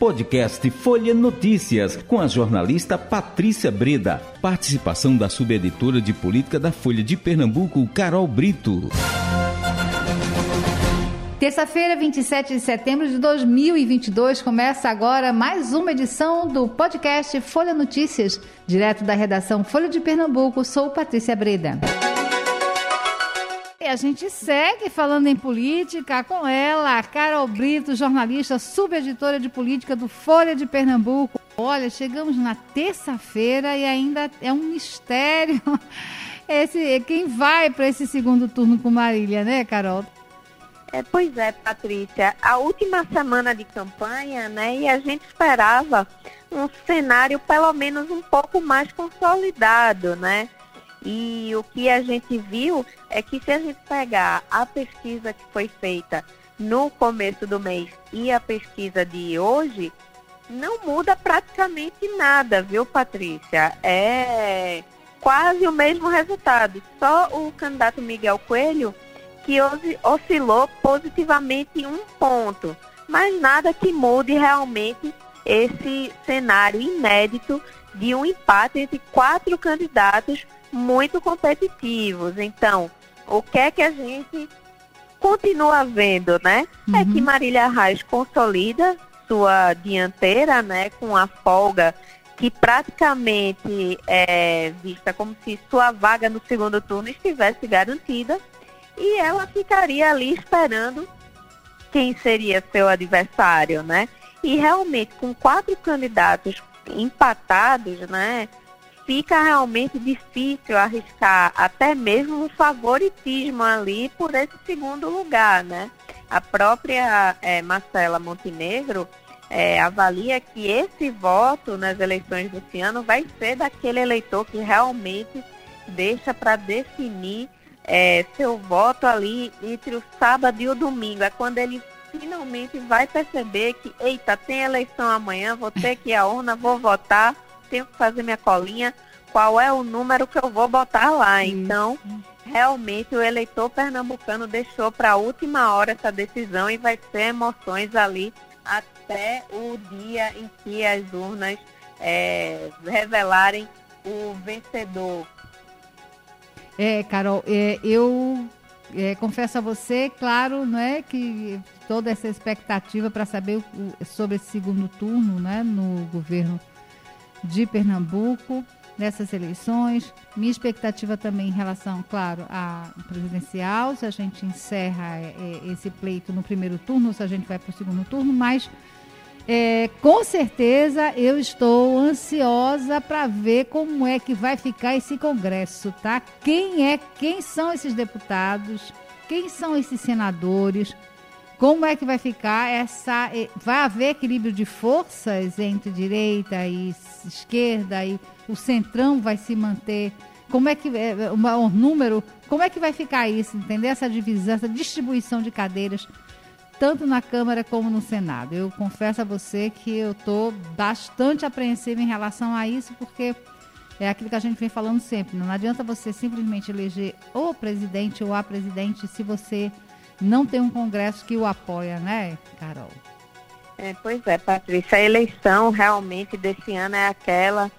Podcast Folha Notícias, com a jornalista Patrícia Breda. Participação da subeditora de política da Folha de Pernambuco, Carol Brito. Terça-feira, 27 de setembro de 2022, começa agora mais uma edição do podcast Folha Notícias, direto da redação Folha de Pernambuco. Sou Patrícia Breda. A gente segue falando em política com ela, Carol Brito, jornalista, subeditora de política do Folha de Pernambuco. Olha, chegamos na terça-feira e ainda é um mistério esse quem vai para esse segundo turno com Marília, né, Carol? É, pois é, Patrícia. A última semana de campanha, né, e a gente esperava um cenário pelo menos um pouco mais consolidado, né? E o que a gente viu é que se a gente pegar a pesquisa que foi feita no começo do mês e a pesquisa de hoje, não muda praticamente nada, viu, Patrícia? É quase o mesmo resultado. Só o candidato Miguel Coelho que oscilou positivamente um ponto, mas nada que mude realmente esse cenário inédito de um empate entre quatro candidatos muito competitivos. Então, o que é que a gente continua vendo, né? Uhum. É que uhum. Marília Reis consolida sua dianteira, né, com a folga que praticamente é vista como se sua vaga no segundo turno estivesse garantida e ela ficaria ali esperando quem seria seu adversário, né? E realmente com quatro candidatos empatados, né? Fica realmente difícil arriscar até mesmo um favoritismo ali por esse segundo lugar, né? A própria é, Marcela Montenegro é, avalia que esse voto nas eleições desse ano vai ser daquele eleitor que realmente deixa para definir é, seu voto ali entre o sábado e o domingo. É quando ele finalmente vai perceber que, eita, tem eleição amanhã, vou ter que ir à urna, vou votar tenho que fazer minha colinha, qual é o número que eu vou botar lá. Então, realmente o eleitor pernambucano deixou para a última hora essa decisão e vai ser emoções ali até o dia em que as urnas é, revelarem o vencedor. É, Carol, é, eu é, confesso a você, claro, não é que toda essa expectativa para saber o, sobre esse segundo turno, né, no governo de Pernambuco nessas eleições. Minha expectativa também em relação, claro, à presidencial, se a gente encerra é, é esse pleito no primeiro turno, ou se a gente vai para o segundo turno, mas é, com certeza eu estou ansiosa para ver como é que vai ficar esse congresso, tá? Quem é, quem são esses deputados, quem são esses senadores, como é que vai ficar essa. Vai haver equilíbrio de forças entre direita e esquerda e o centrão vai se manter? Como é que eh, eh, o número? Como é que vai ficar isso? Entender essa divisão, essa distribuição de cadeiras, tanto na Câmara como no Senado? Eu confesso a você que eu estou bastante apreensiva em relação a isso, porque é aquilo que a gente vem falando sempre. Não adianta você simplesmente eleger o presidente ou a presidente se você não tem um Congresso que o apoia, né, Carol? É, pois é, Patrícia, a eleição realmente desse ano é aquela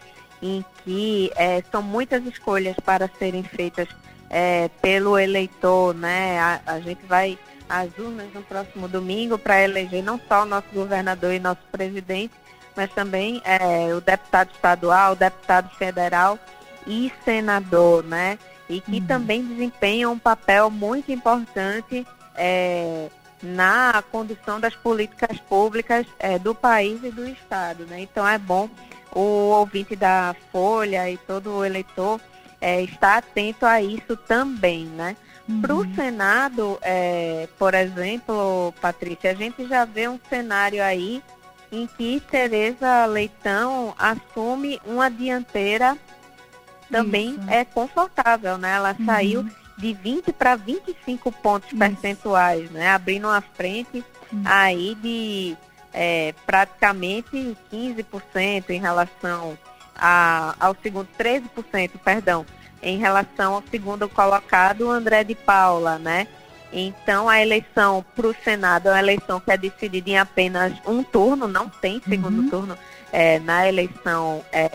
em que é, são muitas escolhas para serem feitas é, pelo eleitor, né? A, a, gente vai às urnas no próximo domingo para eleger não só o nosso governador e nosso presidente, mas também é, o deputado estadual, o deputado federal e senador, né? E que uhum. também desempenham um papel muito importante é, na condução das políticas públicas é, do país e do Estado. Né? Então é bom o ouvinte da Folha e todo o eleitor é, estar atento a isso também. Né? Uhum. Para o Senado, é, por exemplo, Patrícia, a gente já vê um cenário aí em que Tereza Leitão assume uma dianteira também Isso. é confortável, né? Ela uhum. saiu de 20 para 25 pontos Isso. percentuais, né? Abrindo uma frente aí de é, praticamente 15% em relação a, ao segundo, 13%, perdão, em relação ao segundo colocado, André de Paula, né? Então, a eleição para o Senado é uma eleição que é decidida em apenas um turno, não tem segundo uhum. turno é, na eleição é,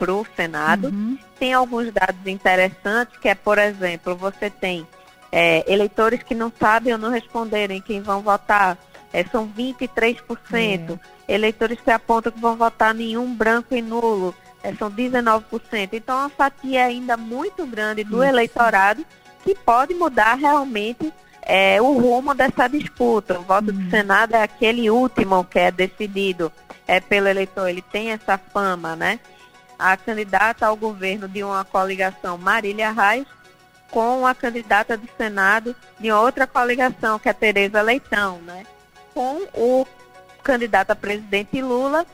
para o Senado. Uhum. Tem alguns dados interessantes, que é, por exemplo, você tem é, eleitores que não sabem ou não responderem quem vão votar, é, são 23%. É. Eleitores que apontam que vão votar nenhum branco e nulo, é, são 19%. Então, é uma fatia ainda muito grande do Isso. eleitorado que pode mudar realmente é, o rumo dessa disputa. O voto uhum. do Senado é aquele último que é decidido é, pelo eleitor. Ele tem essa fama, né? A candidata ao governo de uma coligação, Marília Reis, com a candidata do Senado de outra coligação, que é Tereza Leitão, né? Com o candidato a presidente Lula,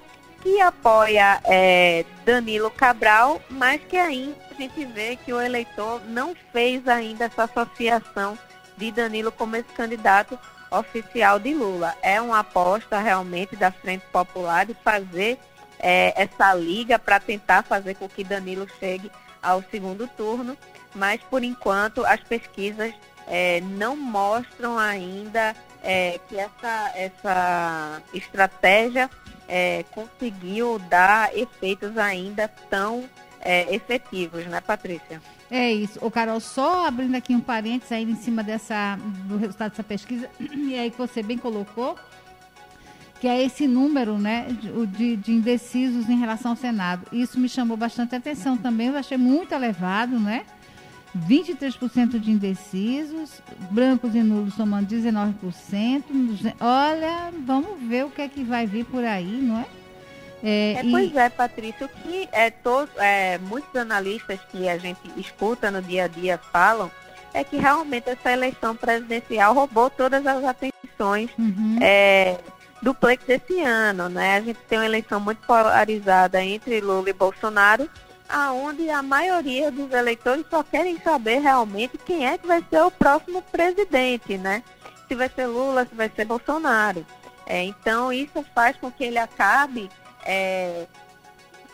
que apoia é, Danilo Cabral, mas que ainda a gente vê que o eleitor não fez ainda essa associação de Danilo como esse candidato oficial de Lula. É uma aposta realmente da Frente Popular de fazer é, essa liga para tentar fazer com que Danilo chegue ao segundo turno, mas por enquanto as pesquisas é, não mostram ainda é, que essa, essa estratégia é, conseguiu dar efeitos ainda tão é, efetivos, né, Patrícia? É isso. O Carol, só abrindo aqui um parênteses aí em cima dessa, do resultado dessa pesquisa, e aí que você bem colocou, que é esse número né, de, de indecisos em relação ao Senado. Isso me chamou bastante atenção também, eu achei muito elevado, né? 23% de indecisos, brancos e nulos somando 19%. Olha, vamos ver o que é que vai vir por aí, não é? É, é, pois e... é, Patrícia, o que é, to, é, muitos analistas que a gente escuta no dia a dia falam é que realmente essa eleição presidencial roubou todas as atenções uhum. é, do pleito desse ano. Né? A gente tem uma eleição muito polarizada entre Lula e Bolsonaro, aonde a maioria dos eleitores só querem saber realmente quem é que vai ser o próximo presidente, né? Se vai ser Lula, se vai ser Bolsonaro. É, então isso faz com que ele acabe é,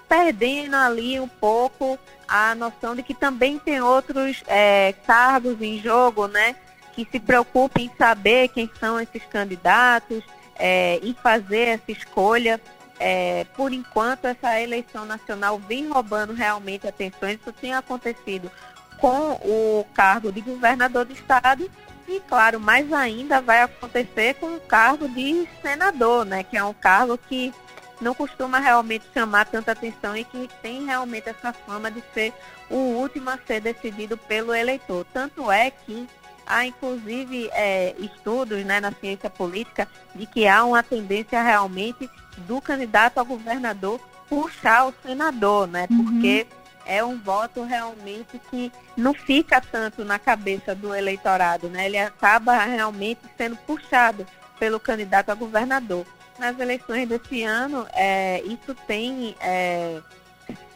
perdendo ali um pouco a noção de que também tem outros é, cargos em jogo, né? Que se preocupem em saber quem são esses candidatos é, e fazer essa escolha. É, por enquanto, essa eleição nacional vem roubando realmente atenções. Isso tem acontecido com o cargo de governador do estado e, claro, mais ainda vai acontecer com o cargo de senador, né? Que é um cargo que não costuma realmente chamar tanta atenção e que tem realmente essa fama de ser o último a ser decidido pelo eleitor. Tanto é que há inclusive é, estudos né, na ciência política de que há uma tendência realmente do candidato a governador puxar o senador, né? Uhum. Porque é um voto realmente que não fica tanto na cabeça do eleitorado, né? Ele acaba realmente sendo puxado pelo candidato a governador nas eleições desse ano, é, isso tem é,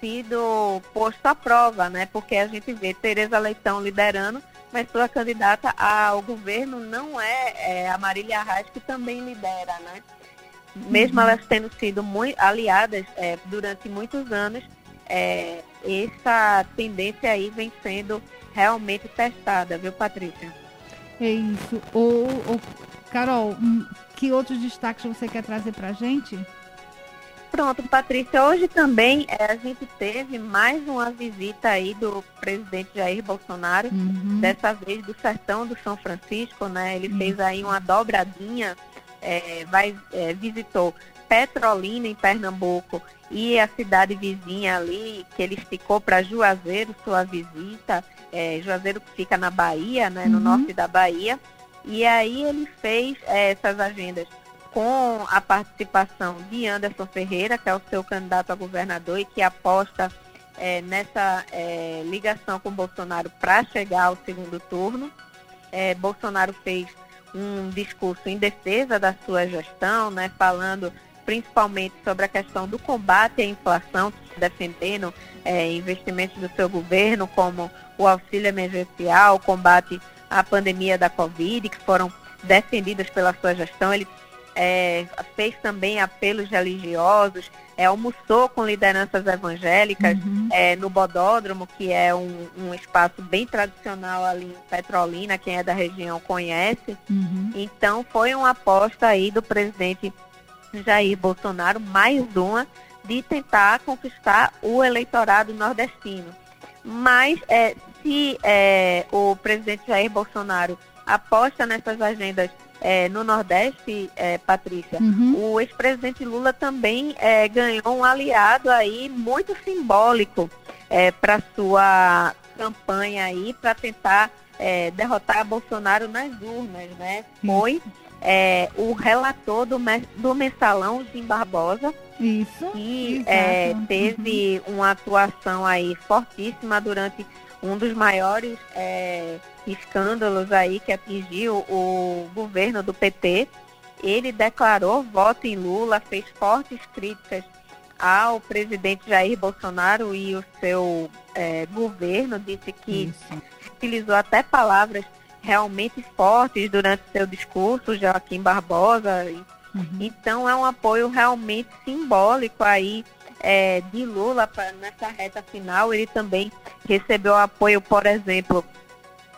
sido posto à prova, né? Porque a gente vê Tereza Leitão liderando, mas sua candidata ao governo não é, é a Marília Arraes, que também lidera, né? Mesmo uhum. elas tendo sido muito aliadas é, durante muitos anos, é, essa tendência aí vem sendo realmente testada, viu, Patrícia? É isso. O, o Carol, hum, que outros destaques você quer trazer para a gente? Pronto, Patrícia, hoje também é, a gente teve mais uma visita aí do presidente Jair Bolsonaro, uhum. dessa vez do sertão do São Francisco, né? Ele uhum. fez aí uma dobradinha, é, vai, é, visitou Petrolina, em Pernambuco, e a cidade vizinha ali, que ele esticou para Juazeiro sua visita, é, Juazeiro que fica na Bahia, né, no uhum. norte da Bahia. E aí ele fez essas agendas com a participação de Anderson Ferreira, que é o seu candidato a governador e que aposta é, nessa é, ligação com Bolsonaro para chegar ao segundo turno. É, Bolsonaro fez um discurso em defesa da sua gestão, né, falando principalmente sobre a questão do combate à inflação, defendendo é, investimentos do seu governo, como o auxílio emergencial, o combate à pandemia da Covid, que foram defendidas pela sua gestão. Ele é, fez também apelos religiosos, é, almoçou com lideranças evangélicas uhum. é, no Bodódromo, que é um, um, espaço bem tradicional ali em Petrolina, quem é da região conhece. Uhum. Então foi uma aposta aí do presidente Jair Bolsonaro, mais uma, de tentar conquistar o eleitorado nordestino. Mas é, se é, o presidente Jair Bolsonaro aposta nessas agendas é, no Nordeste, é, Patrícia, uhum. o ex-presidente Lula também é, ganhou um aliado aí muito simbólico é, para sua campanha aí, para tentar é, derrotar Bolsonaro nas urnas, né? Foi é, o relator do, do mensalão, Jim Barbosa, isso, que teve uhum. uma atuação aí fortíssima durante um dos maiores é, escândalos aí que atingiu o governo do PT. Ele declarou voto em Lula, fez fortes críticas ao presidente Jair Bolsonaro e o seu é, governo, disse que Isso. utilizou até palavras realmente fortes durante seu discurso, Joaquim Barbosa. Uhum. Então é um apoio realmente simbólico aí é, de Lula pra, nessa reta final. Ele também recebeu apoio, por exemplo,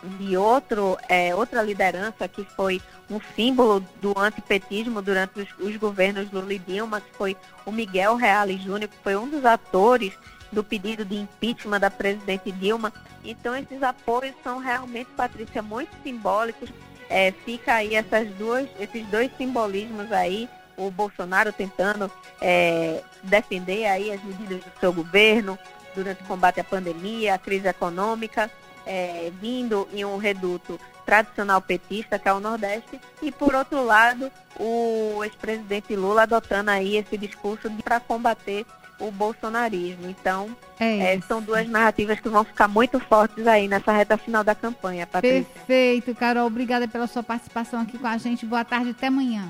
de outro, é, outra liderança que foi um símbolo do antipetismo durante os, os, governos Lula e Dilma, que foi o Miguel Reale Júnior, que foi um dos atores do pedido de impeachment da presidente Dilma. Então esses apoios são realmente, Patrícia, muito simbólicos. É, fica aí essas duas, esses dois simbolismos aí o Bolsonaro tentando é, defender aí as medidas do seu governo durante o combate à pandemia, à crise econômica, é, vindo em um reduto tradicional petista, que é o Nordeste, e por outro lado, o ex-presidente Lula adotando aí esse discurso para combater o bolsonarismo. Então, é é, são duas narrativas que vão ficar muito fortes aí nessa reta final da campanha, Patrícia. Perfeito, Carol. Obrigada pela sua participação aqui com a gente. Boa tarde, até amanhã.